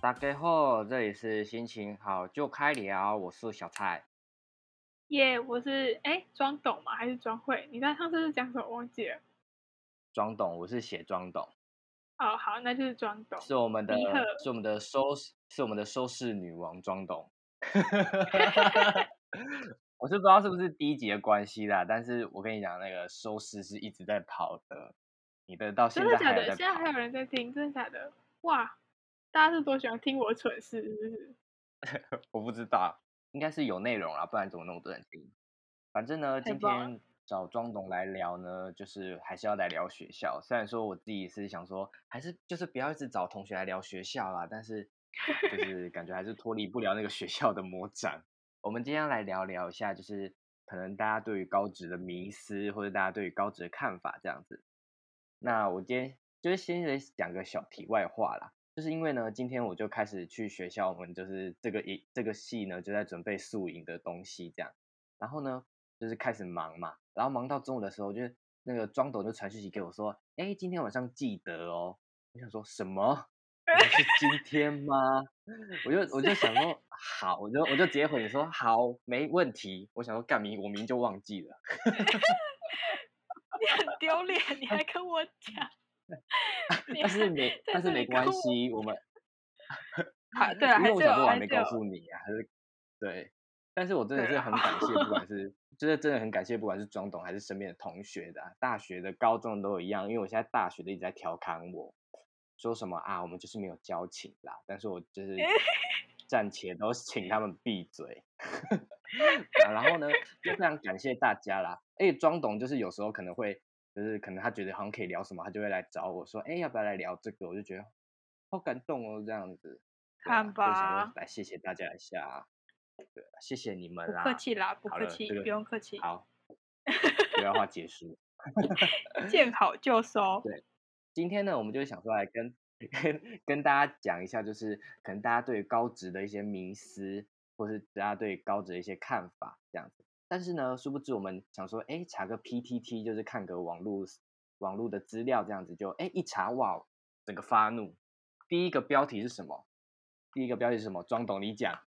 大家好，这里是心情好就开聊，我是小蔡。耶我是哎庄董吗？还是庄慧？你在上次是讲什么？忘记了。装懂，我是写装懂，哦，好，那就是装懂。是我们的是我们的收是我们的收视女王庄董。我是不知道是不是第一集的关系啦，但是我跟你讲，那个收视是一直在跑的，你的到现真的假的？现在还有人在听？真的假的？哇，大家是多喜欢听我蠢事，是不是？我不知道，应该是有内容啦，不然怎么那么多人听？反正呢，今天找庄董来聊呢，就是还是要来聊学校。虽然说我自己是想说，还是就是不要一直找同学来聊学校啦，但是就是感觉还是脱离不了那个学校的魔掌。我们今天来聊聊一下，就是可能大家对于高职的迷思，或者大家对于高职的看法这样子。那我今天就是先来讲个小题外话啦，就是因为呢，今天我就开始去学校，我们就是这个一这个系呢就在准备宿营的东西这样，然后呢就是开始忙嘛，然后忙到中午的时候，就是那个庄董就传讯息给我说，哎，今天晚上记得哦。我想说什么？是今 天吗？我就我就想说好，我就我就直接回你说好，没问题。我想说干明我明明就忘记了。你很丢脸，你还跟我讲。但是没，但是没关系，我们还对啊，因为我想说我还没告诉你啊，还是对，但是我真的是很感谢，不管是就是真的很感谢，不管是庄董还是身边的同学的啊、大学的、高中的都一样，因为我现在大学的一直在调侃我，说什么啊，我们就是没有交情啦，但是我就是 暂且都请他们闭嘴，啊然后呢，就非常感谢大家啦，而且庄董就是有时候可能会。就是可能他觉得好像可以聊什么，他就会来找我说：“哎，要不要来聊这个？”我就觉得好感动哦，这样子。看就想说吧来谢谢大家一下，对啊，谢谢你们不啦。客气啦，不，客气，这个不用客气，好，不要话结束。见好就收。对今天呢，我们就想说来跟 跟大家讲一下，就是可能大家对高职的一些迷思，或是大家对高职的一些看法这样子。但是呢，殊不知我们想说，哎，查个 PTT，就是看个网络网络的资料这样子就，哎一查哇，整个发怒。第一个标题是什么？第一个标题是什么？庄董你讲。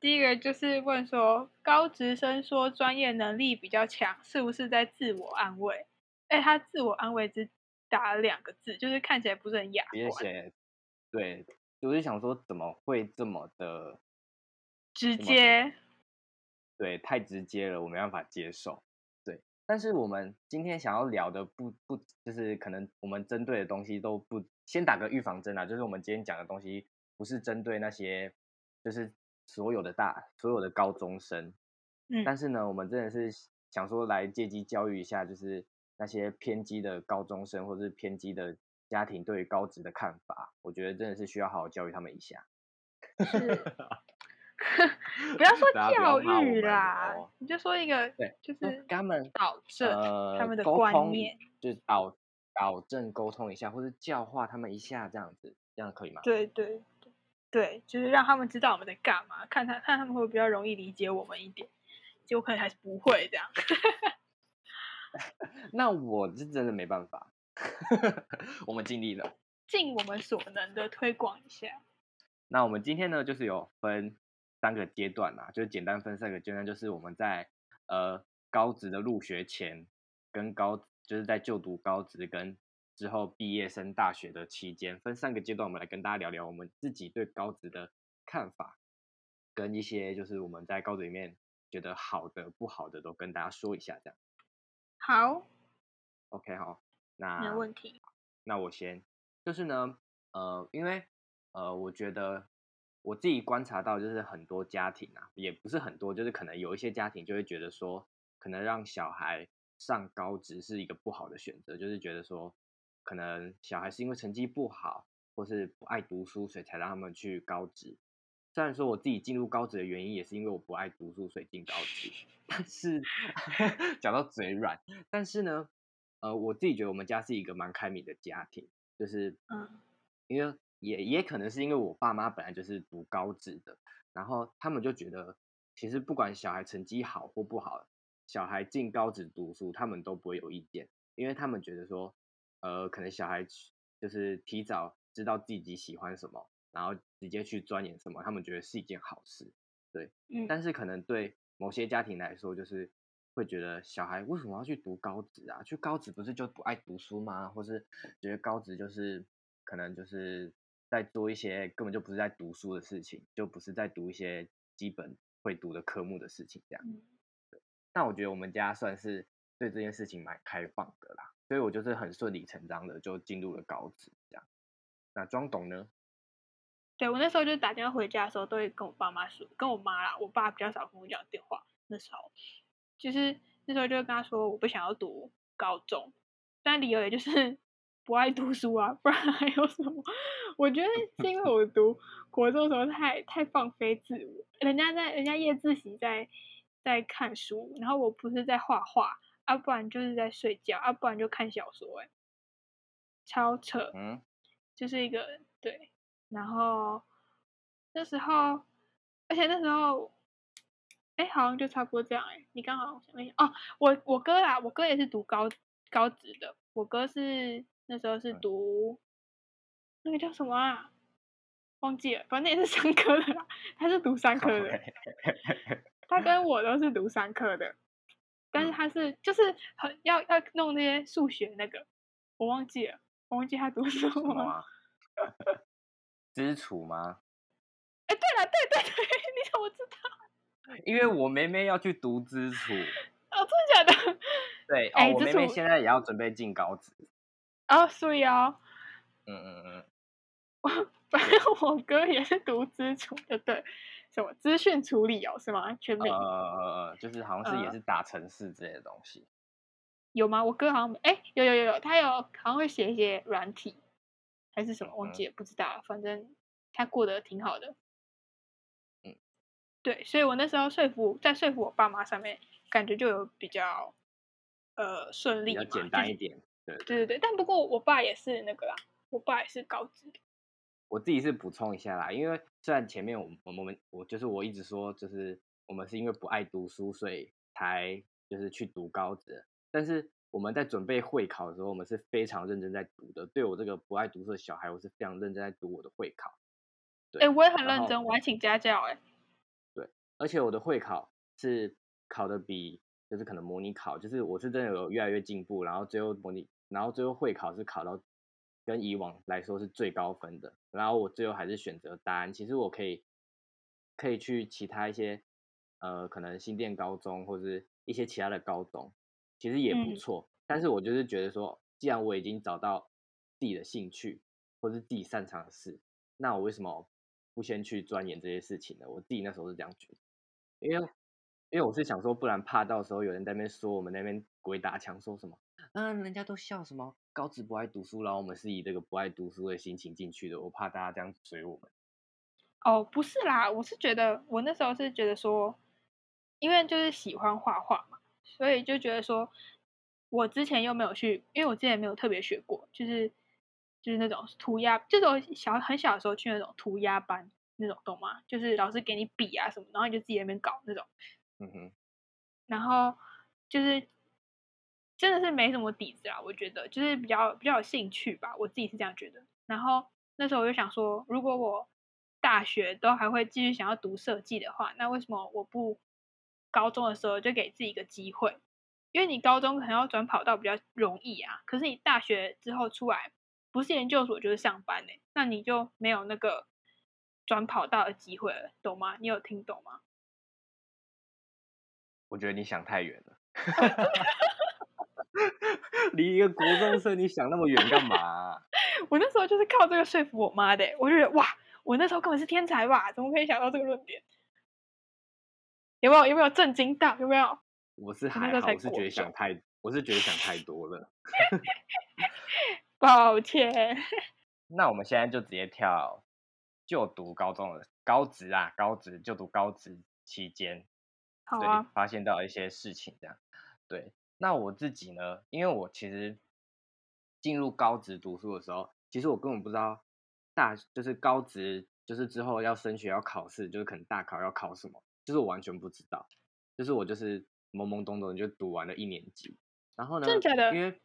第一个就是问说，高职生说专业能力比较强，是不是在自我安慰？哎，他自我安慰之打了两个字，就是看起来不是很雅别观，写，对，我就想说怎么会这么的直接。对，太直接了，我没办法接受。对，但是我们今天想要聊的不不，就是可能我们针对的东西都不，先打个预防针啊，就是我们今天讲的东西不是针对那些，就是所有的大所有的高中生，嗯，但是呢，我们真的是想说来借机教育一下，就是那些偏激的高中生或者是偏激的家庭对于高职的看法，我觉得真的是需要好好教育他们一下。是 不要说教育啦，哦你就说一个对就是跟他们导正呃他们的观念。就是导导正沟通一下，或者教化他们一下，这样子，这样可以吗？对对对对，就是让他们知道我们在干嘛，看他看他们会不会比较容易理解我们一点。结果可能还是不会这样。那我是真的没办法，我们尽力了。尽我们所能的推广一下。那我们今天呢，就是有分三个阶段啦，就是简单分三个阶段，就是我们在呃高职的入学前，跟高就是在就读高职跟之后毕业升大学的期间，分三个阶段，我们来跟大家聊聊我们自己对高职的看法，跟一些就是我们在高职里面觉得好的、不好的都跟大家说一下，这样。好，OK，好，那没问题。那我先，就是呢，呃，因为呃，我觉得我自己观察到，就是很多家庭啊，也不是很多，就是可能有一些家庭就会觉得说，可能让小孩上高职是一个不好的选择，就是觉得说，可能小孩是因为成绩不好，或是不爱读书，所以才让他们去高职。虽然说我自己进入高职的原因也是因为我不爱读书，所以进高职，但是 讲到嘴软，但是呢，呃，我自己觉得我们家是一个蛮开明的家庭，就是嗯。因为也也可能是因为我爸妈本来就是读高职的，然后他们就觉得其实不管小孩成绩好或不好，小孩进高职读书，他们都不会有意见，因为他们觉得说，呃，可能小孩就是提早知道自己喜欢什么，然后直接去钻研什么，他们觉得是一件好事，对。嗯，但是可能对某些家庭来说，就是会觉得小孩为什么要去读高职啊？去高职不是就不爱读书吗？或是觉得高职就是可能就是在做一些根本就不是在读书的事情，就不是在读一些基本会读的科目的事情这样。那我觉得我们家算是对这件事情蛮开放的啦，所以我就是很顺理成章的就进入了高职这样。那庄董呢？对我那时候就打电话回家的时候，都会跟我爸妈说，跟我妈啦，我爸比较少跟我讲电话。那时候就是那时候就跟他说，我不想要读高中，但理由也就是 不爱读书啊，不然还有什么？我觉得是因为我读国中的时候太太放飞自我，人家在人家夜自习在。在看书，然后我不是在画画，啊，不然就是在睡觉，啊，不然就看小说，哎，超扯，嗯，就是一个对，然后那时候，而且那时候，哎，好像就差不多这样，哎，你刚好想一想，哦，我我哥啊，我哥也是读高高职的，我哥是那时候是读那个叫什么啊，忘记了，反正也是三科的啦，他是读三科的。他跟我都是读三科的，但是他是就是很要要弄那些数学那个，我忘记了，我忘记他读什么。基础吗？哎，对了，对对对，你怎么知道？因为我妹妹要去读基础。哦，真的假的？对，哦，我妹妹现在也要准备进高职。哦，所以哦。嗯嗯嗯。我反正我哥也是读基础的，对。什么资讯处理哦，是吗？全名？呃呃呃，就是好像是也是打城市之类的东西。有吗？我哥好像哎，有有有有，他有好像会写一些软体，还是什么忘记了，不知道。反正他过得挺好的。嗯，对，所以我那时候说服在说服我爸妈上面，感觉就有比较呃顺利，比较简单一点。对对对对，但不过我爸也是那个啦，我爸也是高职的。我自己是补充一下啦，因为虽然前面我我我们我就是我一直说，就是我们是因为不爱读书，所以才就是去读高职。但是我们在准备会考的时候，我们是非常认真在读的。对我这个不爱读书的小孩，我是非常认真在读我的会考。对，哎，我也很认真，我还请家教哎。对，而且我的会考是考的比就是可能模拟考，就是我是真的有越来越进步，然后最后模拟，然后最后会考是考到。跟以往来说是最高分的，然后我最后还是选择答案。其实我可以可以去其他一些呃，可能新店高中或者是一些其他的高中，其实也不错。但是我就是觉得说，既然我已经找到自己的兴趣或是自己擅长的事，那我为什么不先去钻研这些事情呢？我自己那时候是这样觉得，因为因为我是想说，不然怕到时候有人在那边说我们那边鬼打墙，说什么。嗯，人家都笑什么高职不爱读书，然后我们是以这个不爱读书的心情进去的。我怕大家这样追我们。哦，不是啦，我是觉得我那时候是觉得说，因为就是喜欢画画嘛，所以就觉得说，我之前又没有去，因为我之前没有特别学过，就是就是那种涂鸦，这种小很小的时候去那种涂鸦班那种，懂吗？就是老师给你笔啊什么，然后你就自己那边搞那种。嗯哼。然后就是。真的是没什么底子啊，我觉得就是比较比较有兴趣吧，我自己是这样觉得。然后那时候我就想说，如果我大学都还会继续想要读设计的话，那为什么我不高中的时候就给自己一个机会？因为你高中可能要转跑道比较容易啊，可是你大学之后出来，不是研究所就是上班呢，那你就没有那个转跑道的机会了，懂吗？你有听懂吗？我觉得你想太远了。离一个国中生，你想那么远干嘛？我那时候就是靠这个说服我妈的。我就觉得哇，我那时候根本是天才吧？怎么可以想到这个论点？有没有？有没有震惊到？有没有？我是还好，我是觉得想太，我是觉得想太 多了。抱歉。那我们现在就直接跳就读高中的高职啊，高职就读高职期间，好啊，发现到一些事情这样，对。那我自己呢？因为我其实进入高职读书的时候，其实我根本不知道大就是高职就是之后要升学要考试，就是可能大考要考什么，就是我完全不知道。就是我就是懵懵懂懂就读完了一年级。然后呢，真的假的因为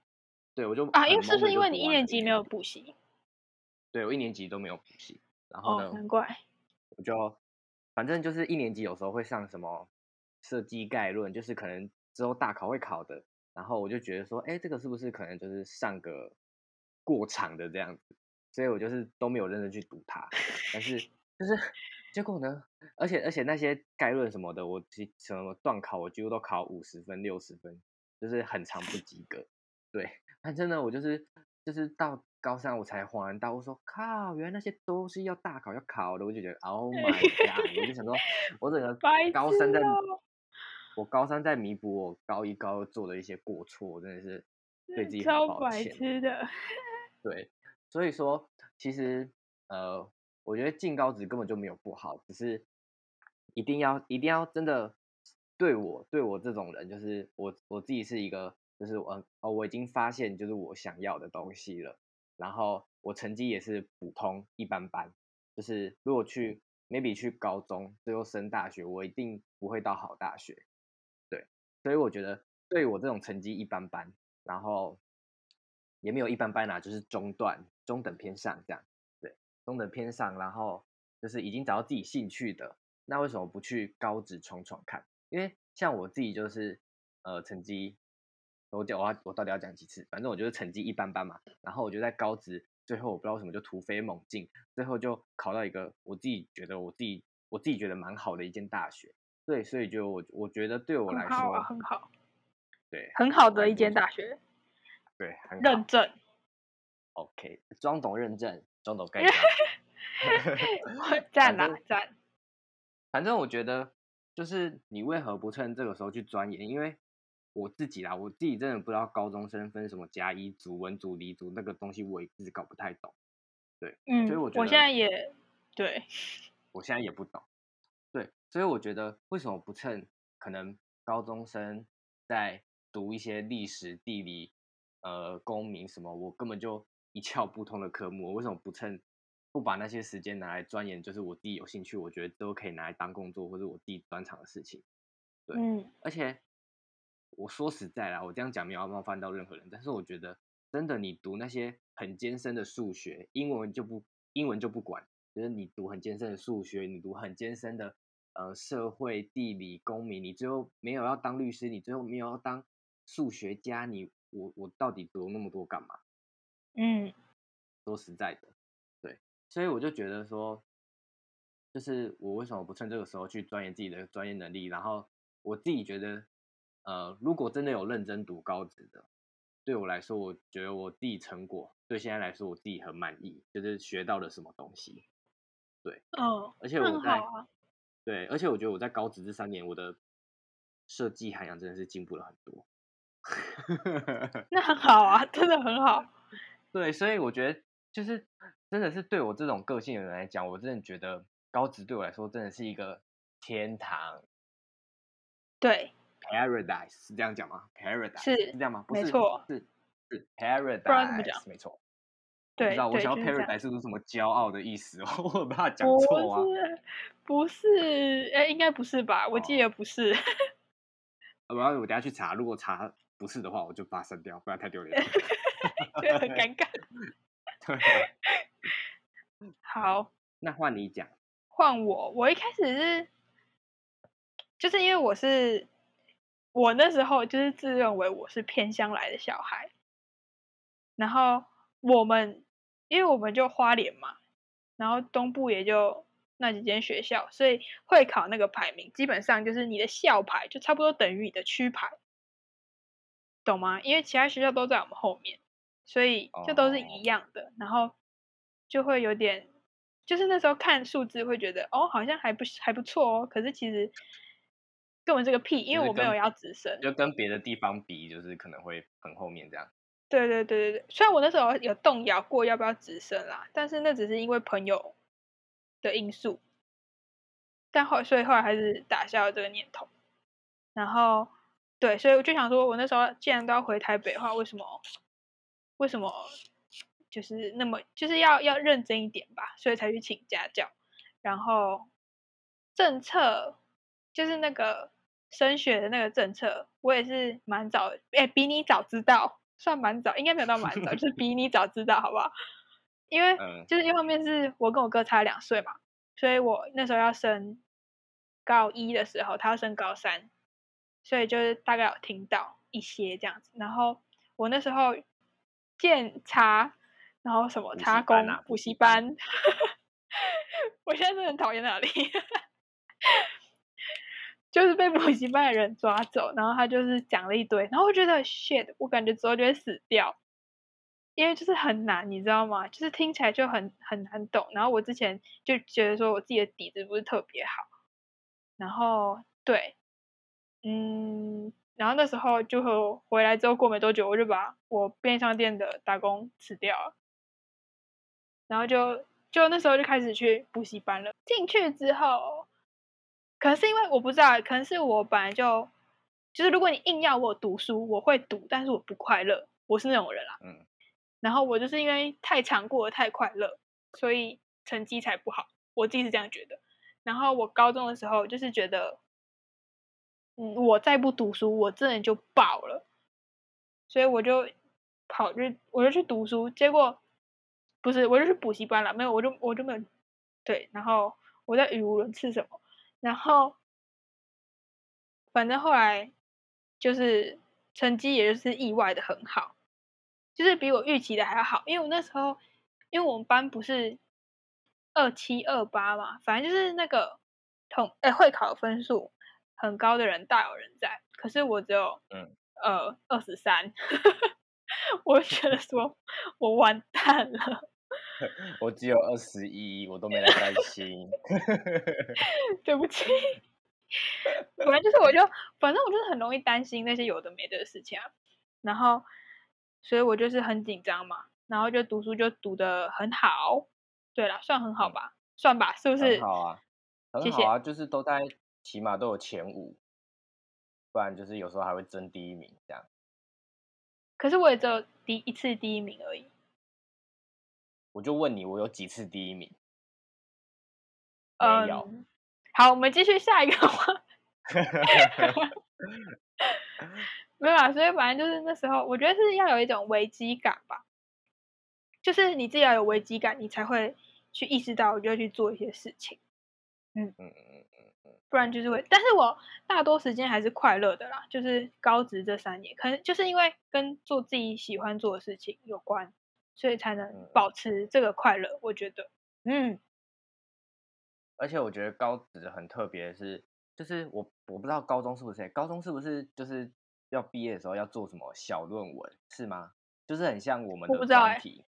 对我就啊，因为是不是因为你一年级没有补习？对我一年级都没有补习，然后呢，哦，难怪。我就反正就是一年级有时候会上什么设计概论，就是可能之后大考会考的，然后我就觉得说，哎，这个是不是可能就是上个过场的这样子，所以我就是都没有认真去读它，但是就是结果呢，而且而且那些概论什么的，我几什么段考我几乎都考五十分六十分，就是很长不及格，对，反正呢我就是就是到高三我才恍然大悟说，靠，原来那些都是要大考要考的，我就觉得 Oh my god，我就想说，我整个高三在我高三在弥补我高一高二做的一些过错，我真的是对自己很超抱白歉。痴的。对，所以说其实呃，我觉得进高职根本就没有不好，只是一定要一定要真的对我对我这种人，就是我我自己是一个，就是我哦我已经发现就是我想要的东西了，然后我成绩也是普通一般般，就是如果去 maybe 去高中最后升大学，我一定不会到好大学，对，所以我觉得对我这种成绩一般般，然后也没有一般般啦、就是中段中等偏上这样，中等偏上，然后就是已经找到自己兴趣的，那为什么不去高职闯闯看？因为像我自己就是呃成绩，我讲我要我到底要讲几次？反正我就是成绩一般般嘛，然后我就在高职，最后我不知道为什么就突飞猛进，最后就考到一个我自己觉得我自己我自己觉得蛮好的一间大学，对，所以就我我觉得对我来很好很好，对很好的一间大学，对很好认证。OK，装懂认证，装懂盖章。赞啦赞，反正我觉得，就是你为何不趁这个时候去钻研？因为我自己啦，我自己真的不知道高中生分什么甲乙组、文组、理组那个东西，我也一直搞不太懂。对嗯，所以我觉得我现在也对，我现在也不懂。对，所以我觉得为什么不趁可能高中生在读一些历史、地理、呃公民什么，我根本就一窍不通的科目，我为什么不趁不把那些时间拿来钻研，就是我自己有兴趣，我觉得都可以拿来当工作或者我自己专长的事情。对嗯，而且我说实在啦，我这样讲没有要冒犯到任何人，但是我觉得真的，你读那些很艰深的数学，英文就不英文就不管，就是你读很艰深的数学，你读很艰深的呃社会、地理、公民，你最后没有要当律师，你最后没有要当数学家，你我我到底读那么多干嘛？嗯，说实在的，对，所以我就觉得说，就是我为什么不趁这个时候去钻研自己的专业能力？然后我自己觉得，呃，如果真的有认真读高职的，对我来说，我觉得我自己成果对现在来说我自己很满意，就是学到了什么东西。对哦，那而且我在很好啊，对，而且我觉得我在高职这三年，我的设计涵养真的是进步了很多。那很好啊，真的很好。对，所以我觉得就是真的是对我这种个性的人来讲，我真的觉得高职对我来说真的是一个天堂对，，paradise 是这样讲吗？paradise 是这样吗？不是没错是 paradise，讲没错。对知道，我，想要 paradise 是不是什么骄傲的意思哦？我很怕讲不错啊。不是，哎，应该不是吧？我记哦得不是。我要我等下去查，如果查不是的话，我就把它删掉，不然太丢脸了。觉得很尴尬。对，好，那换你讲。换我，我一开始是，就是因为我是，我那时候就是自认为我是偏乡来的小孩，然后我们，因为我们就花莲嘛，然后东部也就那几间学校，所以会考那个排名，基本上就是你的校牌就差不多等于你的区牌，懂吗？因为其他学校都在我们后面，所以就都是哦一样的，然后就会有点，就是那时候看数字会觉得哦，好像还不还不错哦，可是其实根本是个屁，因为我没有要直升。就跟别的地方比，就是可能会很后面这样。对对对对对，虽然我那时候有动摇过要不要直升啦，但是那只是因为朋友的因素，但后所以后来还是打消了这个念头。然后对，所以我就想说，我那时候既然都要回台北的话，为什么为什么就是那么就是要要认真一点吧，所以才去请家教。然后政策就是那个升学的那个政策，我也是蛮早，哎，比你早知道，算蛮早，应该没有到蛮早，就是比你早知道，好不好？因为就是一方面是我跟我哥差两岁嘛，所以我那时候要升高一的时候，他要升高三，所以就是大概有听到一些这样子。然后我那时候检查，然后什么查工补习班，我现在真的很讨厌那里。就是被补习班的人抓走，然后他就是讲了一堆，然后我觉得 shit，我感觉之后就会死掉，因为就是很难，你知道吗？就是听起来就很很难懂。然后我之前就觉得说我自己的底子不是特别好，然后对，嗯，然后那时候就和回来之后过没多久，我就把我便利商店的打工辞掉了，然后就就那时候就开始去补习班了。进去之后。可能是因为我不知道，可能是我本来就就是，如果你硬要我读书，我会读，但是我不快乐，我是那种人啦。嗯。然后我就是因为太常过得太快乐，所以成绩才不好。我自己是这样觉得。然后我高中的时候就是觉得，嗯，我再不读书，我真的就爆了。所以我就跑去，我就去读书。结果不是，我就去补习班了。没有，我就我就没有对。然后我在语无伦次什么。然后，反正后来就是成绩，也就是意外的很好，就是比我预期的还要好。因为我那时候，因为我们班不是二七二八嘛，反正就是那个统哎会考分数很高的人大有人在，可是我只有嗯呃二十三，我觉得说我完蛋了。我只有二十一，我都没来担心。对不起，本来就是，我就反正我就是很容易担心那些有的没的事情啊。然后，所以我就是很紧张嘛。然后就读书就读的很好，对了，算很好吧，算吧，是不是？很好啊，很好啊，就是都在起码都有前五，不然就是有时候还会争第一名这样。可是我也只有第一次第一名而已。我就问你，我有几次第一名？没有。好，我们继续下一个话。没有啊，所以反正就是那时候，我觉得是要有一种危机感吧。就是你自己要有危机感，你才会去意识到，就要去做一些事情。嗯嗯嗯嗯嗯。不然就是会，但是我大多时间还是快乐的啦。就是高职这三年，可能就是因为跟做自己喜欢做的事情有关。所以才能保持这个快乐，我觉得，嗯。而且我觉得高职很特别，是就是我我不知道高中是不是，高中是不是就是要毕业的时候要做什么小论文是吗？就是很像我们的专题，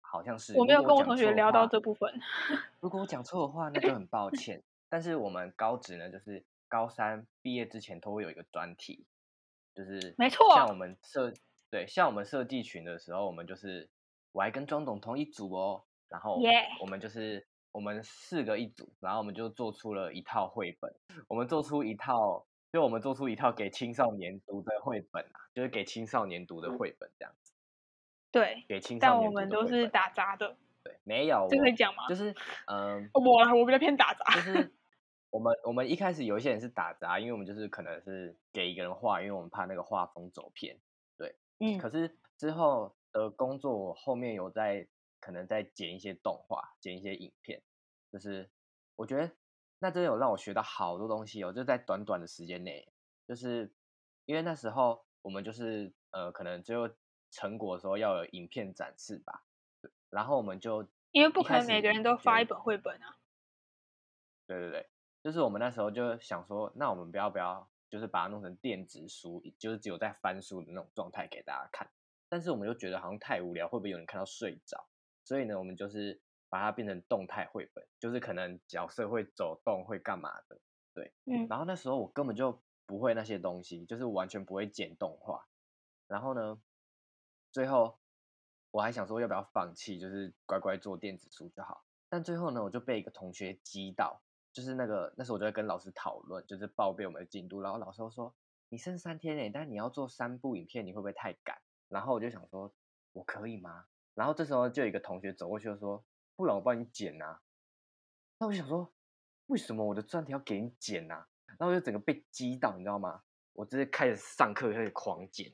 好像是。我没有跟我同学聊到这部分。如果我讲错的话，那就很抱歉。但是我们高职呢，就是高三毕业之前都会有一个专题，就是没错，像我们设。对，像我们设计群的时候，我们就是我还跟庄董同一组哦，然后我们就是我们四个一组，然后我们就做出了一套绘本，我们做出一套，就我们做出一套给青少年读的绘本啊，就是给青少年读的绘本这样子。对，给青少年。但我们都是打杂的。对，没有。这可以讲吗？就是嗯，我我比较偏打杂。就是我们我们一开始有一些人是打杂，因为我们就是可能是给一个人画，因为我们怕那个画风走偏。对。嗯，可是之后的工作，我后面有在可能在剪一些动画，剪一些影片，就是我觉得那真的有让我学到好多东西哦，就在短短的时间内，就是因为那时候我们就是呃，可能最后成果的时候要有影片展示吧，然后我们就因为不可能每个人都发一本绘本啊，对对对，就是我们那时候就想说，那我们不要不要。就是把它弄成电子书，就是只有在翻书的那种状态给大家看。但是我们又觉得好像太无聊，会不会有人看到睡着？所以呢，我们就是把它变成动态绘本，就是可能角色会走动，会干嘛的？对，嗯。然后那时候我根本就不会那些东西，就是完全不会剪动画。然后呢，最后我还想说要不要放弃，就是乖乖做电子书就好。但最后呢，我就被一个同学激到。就是那个，那时候我就在跟老师讨论，就是报备我们的进度。然后老师说：“你剩三天诶，但你要做三部影片，你会不会太赶？”然后我就想说：“我可以吗？”然后这时候就有一个同学走过去就说：“不然我帮你剪啊。”那我就想说：“为什么我的专题要给你剪啊？”然后我就整个被激到，你知道吗？我直接开始上课开始狂剪，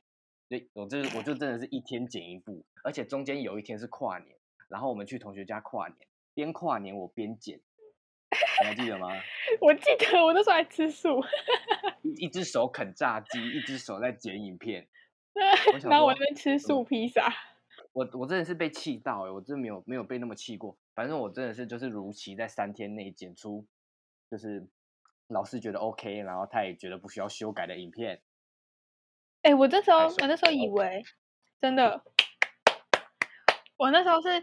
就我就是我就真的是一天剪一部，而且中间有一天是跨年，然后我们去同学家跨年，边跨年我边剪，你还记得吗？我记得我那时候还吃素，一一只手啃炸鸡，一只手在剪影片。想然后我在吃素披萨。我我真的是被气到哎、我真的没有没有被那么气过。反正我真的是就是如期在三天内剪出，就是老师觉得 OK，然后他也觉得不需要修改的影片。哎、我那时候我那时候以为真的，我那时候是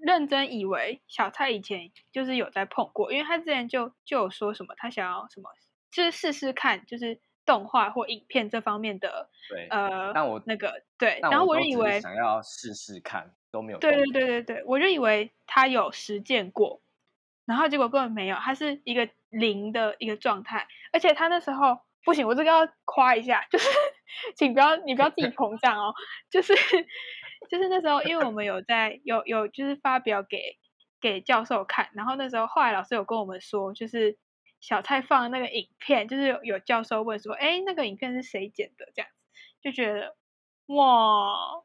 认真以为小蔡以前就是有在碰过，因为他之前就就有说什么他想要什么，就是试试看，就是动画或影片这方面的对，呃，但我那个对，然后我就以为想要试试看，都没有对对动对对对，我就以为他有实践过，然后结果根本没有，他是一个零的一个状态，而且他那时候不行，我这个要夸一下，就是 请不要你不要自己 膨胀哦，就是就是那时候，因为我们有在有有就是发表给给教授看，然后那时候后来老师有跟我们说，就是小蔡放的那个影片，就是有有教授问说，哎，那个影片是谁剪的？这样子就觉得哇。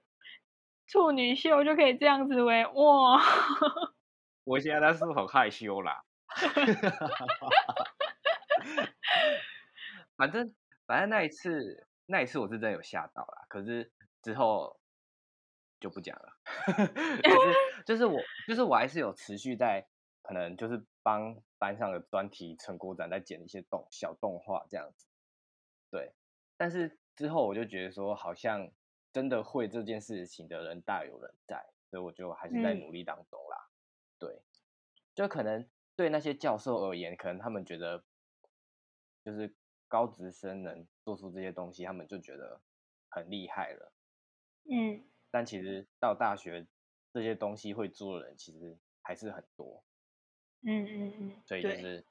处女秀就可以这样子喂，哇！我现在是不是很害羞啦。反正反正那一次那一次我是真的有吓到啦，可是之后就不讲了。就是就是我就是我还是有持续在可能就是帮班上的专题成果展在剪一些动小动画这样子。对，但是之后我就觉得说好像真的会这件事情的人大有人在，所以我就还是在嗯努力当中啦。对，就可能对那些教授而言，可能他们觉得就是高职生能做出这些东西，他们就觉得很厉害了。嗯，但其实到大学，这些东西会做的人其实还是很多，嗯嗯嗯，所以就是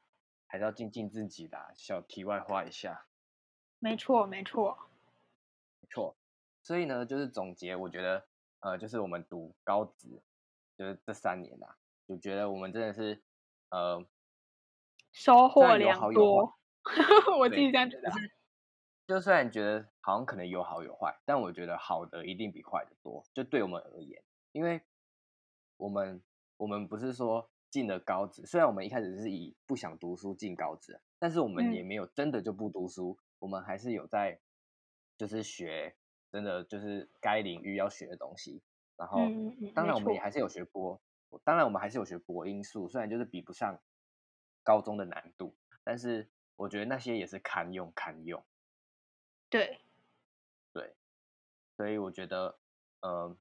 还是要精进自己的啊。小题外话一下，没错没错，没错。所以呢，就是总结，我觉得呃，就是我们读高职，就是这三年啊，就觉得我们真的是呃收获良多，我自对己这样觉得啊。就虽然觉得好像可能有好有坏，但我觉得好的一定比坏的多。就对我们而言，因为我们我们不是说进了高职，虽然我们一开始是以不想读书进高职，但是我们嗯也没有真的就不读书，我们还是有在就是学真的就是该领域要学的东西。然后当然我们也错还是有学国，当然我们还是有学播音素，虽然就是比不上高中的难度，但是我觉得那些也是堪用堪用。对，对所以我觉得，呃，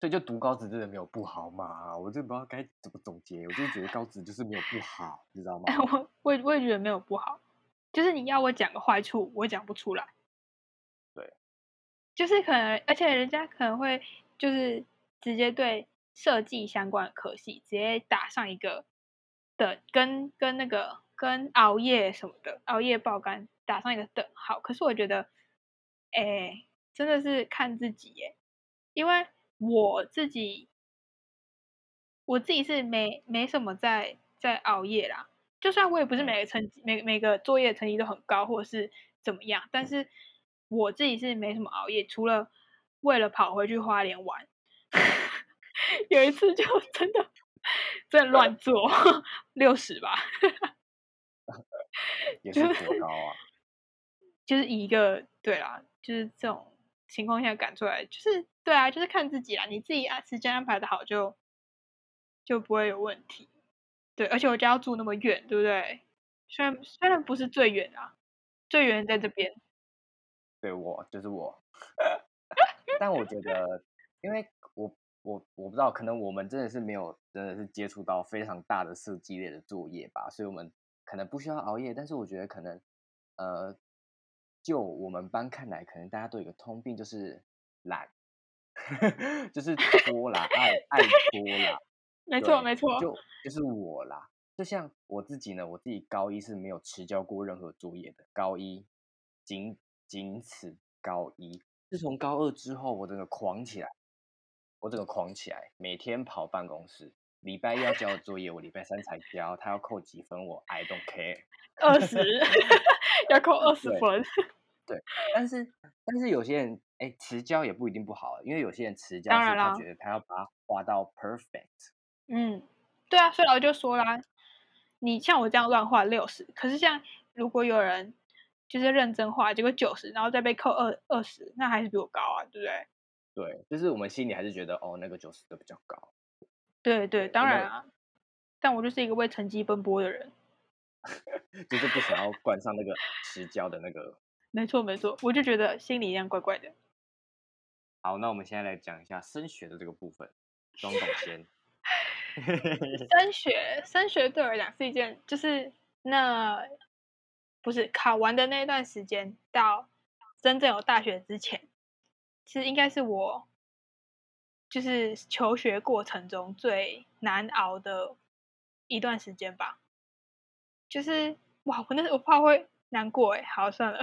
所以就读高职真的没有不好嘛，我就不知道该怎么总结，我就觉得高职就是没有不好，你知道吗？哎，我我也我也觉得没有不好，就是你要我讲个坏处，我讲不出来。对，就是可能，而且人家可能会就是直接对设计相关的科系直接打上一个的跟跟那个跟熬夜什么的熬夜爆肝打上一个等号。可是我觉得，哎，真的是看自己耶，因为我自己我自己是没没什么在在熬夜啦。就算我也不是每个成绩每每个作业成绩都很高，或者是怎么样，但是我自己是没什么熬夜，除了为了跑回去花莲玩，有一次就真的 真的乱做六十吧，也是多高啊？就是以一个对啦，就是这种情况下赶出来，就是对啊，就是看自己啦，你自己按时间安排的好就就不会有问题。对，而且我家要住那么远，对不对？虽然虽然不是最远啊，最远在这边。对我就是我，但我觉得，因为我我我不知道，可能我们真的是没有真的是接触到非常大的设计类的作业吧，所以我们可能不需要熬夜，但是我觉得可能呃，就我们班看来，可能大家都有一个通病，就是懒，就是拖啦，爱爱拖啦。没错，没错。就就是我啦。就像我自己呢，我自己高一是没有迟交过任何作业的，高一仅仅此高一。自从高二之后，我整个狂起来，我整个狂起来，每天跑办公室，礼拜一要交的作业，我礼拜三才交，他要扣几分，我 I don't care。二十 要扣二十分对分，但是但是有些人哎迟交也不一定不好，因为有些人迟交是当然觉得他要把它画到 perfect。嗯，对啊，所以老师就说啦，你像我这样乱画六十，可是像如果有人就是认真画，结果九十，然后再被扣二二十，那还是比我高啊，对不对？对，就是我们心里还是觉得哦那个九十的比较高。对对，当然啊，但我就是一个为成绩奔波的人，就是不想要冠上那个迟交的那个。没错没错，我就觉得心里一样怪怪的。好，那我们现在来讲一下升学的这个部分。庄董先，升学，升学对我来讲是一件，就是那不是考完的那段时间到真正有大学之前，其实应该是我就是求学过程中最难熬的一段时间吧。就是哇，我那我怕会难过哎，好算了，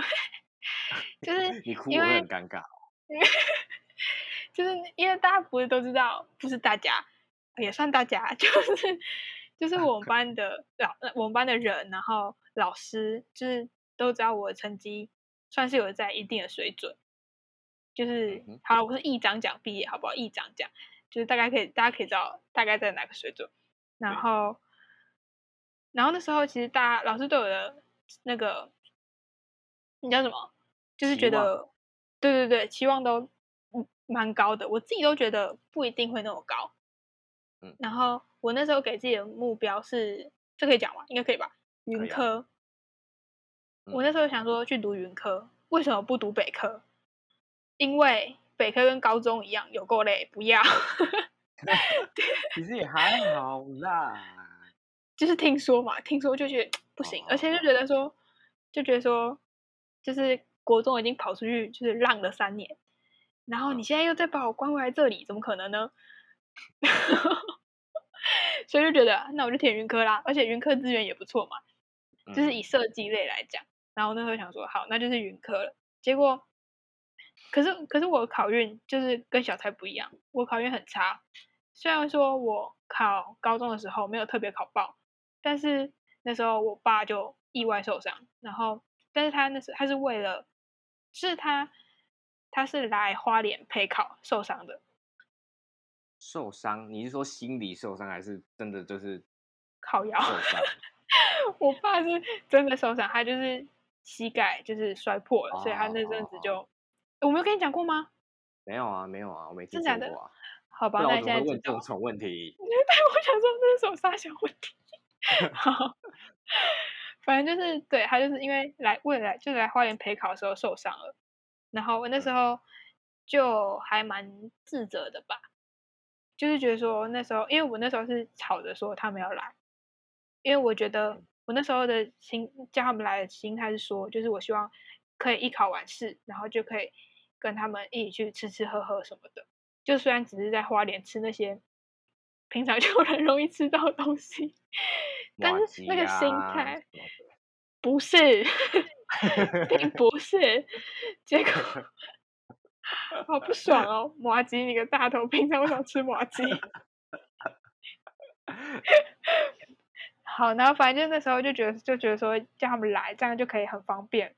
就是 你哭会很尴尬。就是因为大家不是都知道，不是大家也算大家，就是就是我们班的老呃我们班的人，然后老师就是都知道我的成绩算是有在一定的水准，就是好了，我是一长奖毕业，好不好？一长奖就是大概可以大家可以知道大概在哪个水准，然后然后那时候其实大家老师对我的那个你叫什么？就是觉得对对对，期望都嗯蛮高的，我自己都觉得不一定会那么高。嗯然后我那时候给自己的目标是，这可以讲吗？应该可以吧？云科，我那时候想说去读云科，为什么不读北科？因为北科跟高中一样有够累，不要。其实也还好啦。就是听说嘛，听说就觉得不行，而且就觉得说，就觉得说，就是国中已经跑出去就是浪了三年，然后你现在又再把我关回来这里，怎么可能呢？所以就觉得，那我就填云科啦，而且云科资源也不错嘛，就是嗯以设计类来讲。然后那时候想说，好，那就是云科了。结果，可是可是我考运就是跟小蔡不一样，我考运很差。虽然说我考高中的时候没有特别考爆，但是那时候我爸就意外受伤，然后但是他那时他是为了，是他他是来花莲陪考受伤的，受伤，你是说心理受伤，还是真的就是靠腰。受伤？我爸是真的受伤，他就是膝盖就是摔破了，所以他那阵子哦就，我没有跟你讲过吗？没有啊，没有啊，我没听真假的说过啊。好吧，那你现在问这种。蠢问题？我想说这是什么傻小问题？好，反正就是对他就是因为来为了来就是来花莲陪考的时候受伤了，然后我那时候就还蛮自责的吧，就是觉得说那时候因为我那时候是吵着说他们要来，因为我觉得我那时候的心叫他们来的心态是说，就是我希望可以一考完试，然后就可以跟他们一起去吃吃喝喝什么的。就虽然只是在花莲吃那些平常 就很容易吃到的东西，但是那个心态不是，并不是，结果 好不爽哦！麻吉你个大头，平常为什么吃麻吉？好，然后反正就那时候就觉得就觉得说叫他们来，这样就可以很方便，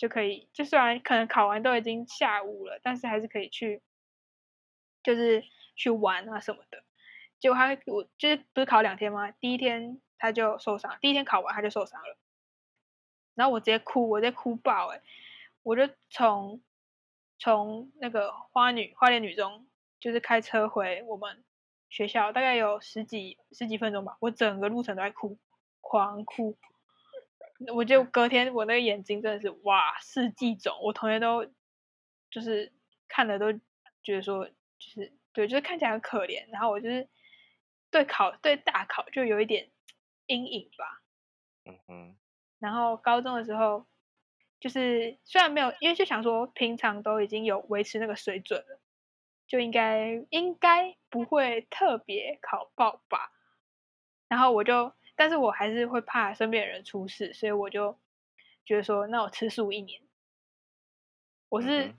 就可以就虽然可能考完都已经下午了，但是还是可以去，就是去玩啊什么的。结果他我就是不是考两天吗？第一天他就受伤，第一天考完他就受伤了，然后我直接哭，我直接哭爆哎、我就从从那个花女花莲女中，就是开车回我们学校，大概有十几十几分钟吧，我整个路程都在哭，狂哭。我就隔天我那个眼睛真的是哇四季肿，我同学都就是看了都觉得说就是对，就是看起来很可怜，然后我就是对考对大考就有一点阴影吧。嗯哼，然后高中的时候，就是虽然没有，因为就想说平常都已经有维持那个水准了，就应该应该不会特别考爆吧。然后我就，但是我还是会怕身边的人出事，所以我就觉得说，那我吃素一年。我是、嗯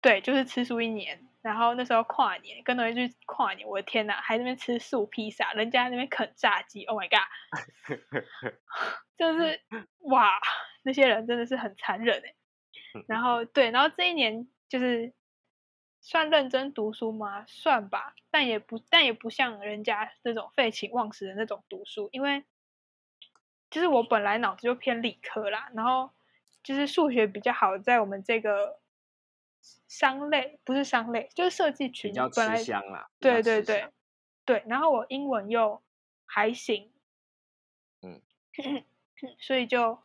对，就是吃素一年，然后那时候跨年，跟同学去跨年，我的天呐，还在那边吃素披萨，人家那边啃炸鸡，Oh my god！真的是哇，那些人真的是很残忍哎。然后对，然后这一年就是算认真读书吗？算吧，但也不但也不像人家那种废寝忘食的那种读书，因为就是我本来脑子就偏理科啦，然后就是数学比较好，在我们这个商类不是商类，就是设计群比较本来吃香啦。对对对对，然后我英文又还行，嗯，所以就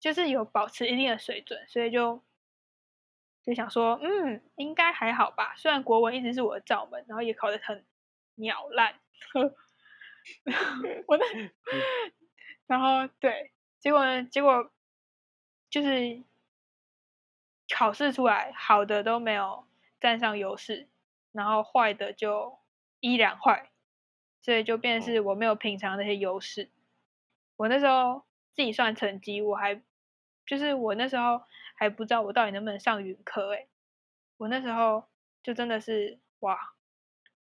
就是有保持一定的水准，所以就就想说，嗯，应该还好吧。虽然国文一直是我的罩门，然后也考得很鸟烂，我的，然后对，结果呢，结果就是考试出来，好的都没有占上优势，然后坏的就依然坏，所以就变成是我没有平常那些优势。我那时候自己算成绩，我还就是我那时候还不知道我到底能不能上云科诶、我那时候就真的是哇，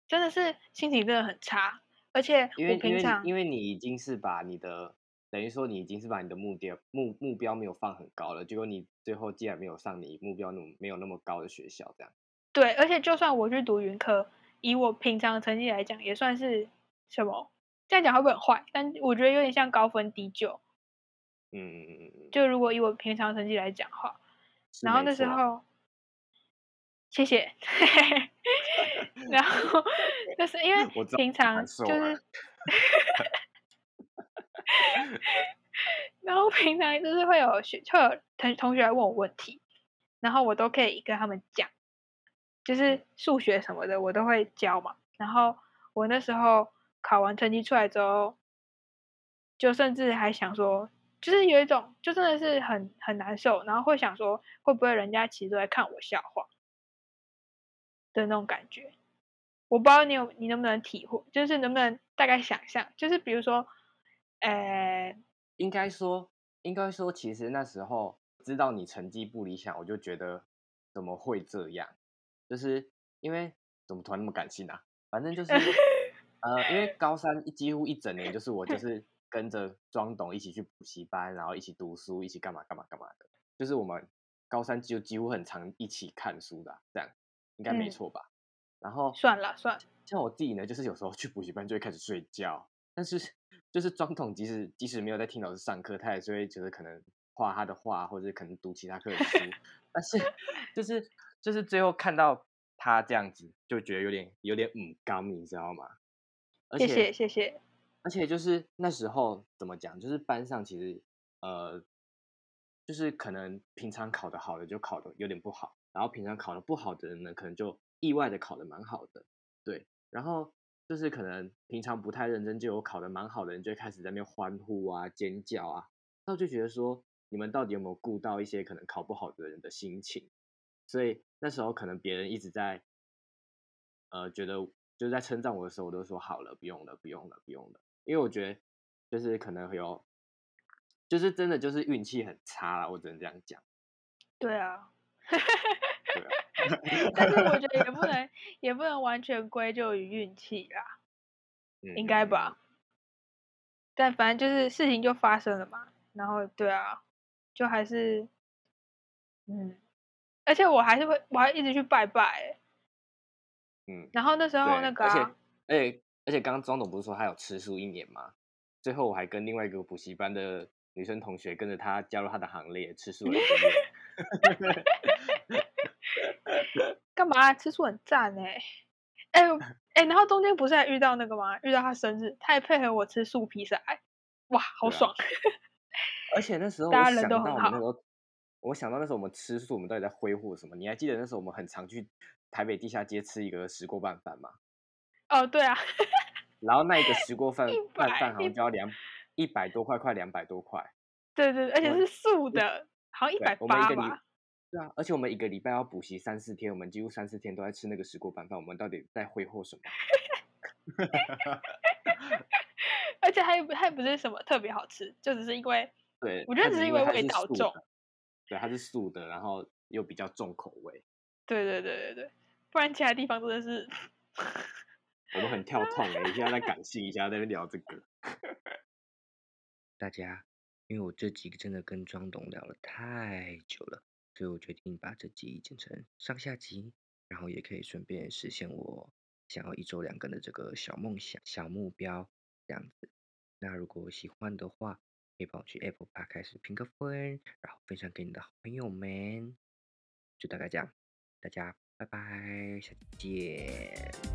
真的是心情真的很差，而且我平常因为你已经是把你的等于说你已经是把你的目标目目标没有放很高了，结果你最后竟然没有上你目标那么没有那么高的学校，这样。对，而且就算我去读云科，以我平常的成绩来讲，也算是什么？这样讲会不会很坏？但我觉得有点像高分低就。嗯嗯嗯嗯嗯。就如果以我平常成绩来讲话，然后那时候，谢谢。然后 就是因为平常就是了，然后平常就是会有学会有同同学来问我问题，然后我都可以跟他们讲，就是数学什么的我都会教嘛。然后我那时候考完成绩出来之后，就甚至还想说，就是有一种就真的是很很难受，然后会想说会不会人家其实都在看我笑话的那种感觉。我不知道你有你能不能体会，就是能不能大概想象，就是比如说，呃，应该说，应该说，其实那时候知道你成绩不理想，我就觉得怎么会这样？就是因为怎么突然那么感性啊？反正就是 呃，因为高三一几乎一整年，就是我就 是跟着庄董一起去补习班，然后一起读书，一起干嘛干嘛干嘛的。就是我们高三就几乎很常一起看书的啊、这样应该没嗯错吧？然后算了算了，像我自己呢，就是有时候去补习班就会开始睡觉，但是就是庄董即使即使没有在听老师上课，他也是会觉得可能画他的画，或者可能读其他课的书，但是就是就是最后看到他这样子，就觉得有点有点嗯刚，你知道吗？而谢且谢谢谢，而且就是那时候怎么讲，就是班上其实呃，就是可能平常考的好的就考的有点不好，然后平常考的不好的人呢，可能就意外的考的蛮好的，对，然后就是可能平常不太认真，就有考的蛮好的人就开始在那边欢呼啊、尖叫啊，那我就觉得说，你们到底有没有顾到一些可能考不好的人的心情？所以那时候可能别人一直在，呃，觉得就是在称赞我的时候，我都说好了，不用了，不用了，不用了，因为我觉得就是可能会有，就是真的就是运气很差了，我只能这样讲。对啊，对啊，但是我觉得也不能也不能完全归咎于运气啦，嗯应该吧？？但反正就是事情就发生了嘛，然后对啊，就还是，嗯，而且我还是会，我还一直去拜拜欸，嗯，然后那时候，那个、而且啊，而且而且刚刚庄总不是说他有吃素一年吗？最后我还跟另外一个补习班的女生同学跟着他加入他的行列，吃素了一年。干嘛啊吃素很赞哎、哎呦哎，然后中间不是还遇到那个吗？遇到他生日，他也配合我吃素披萨、欸，哇，好爽！而且那时候 大家都很好我想到那时候我们吃素，我们到底在挥霍什么？你还记得那时候我们很常去台北地下街吃一个石锅拌饭吗？哦，对啊，然后那一个 石锅饭100拌饭好像就要两一百多块，快两百多块。对对，对而且是素的，好像一百八吧。对啊，而且我们一个礼拜要补习三四天，我们几乎三四天都在吃那个石锅拌饭，我们到底在挥霍什么？而且还不还不是什么特别好吃，就只是因为 对，我觉得只是因为味道重对，它是素的，然后又比较重口味。对对对对对，不然其他地方真的是。我们很跳痛哎，一下在感性，一下在聊这个。大家，因为我这集真的跟庄董聊了太久了，所以我决定把这集剪成上下集，然后也可以顺便实现我想要一周两更的这个小梦想、小目标这样子。那如果喜欢的话，可以帮我去 Apple Park 开始评个分，然后分享给你的好朋友们。就大概这样，大家拜拜，下期见。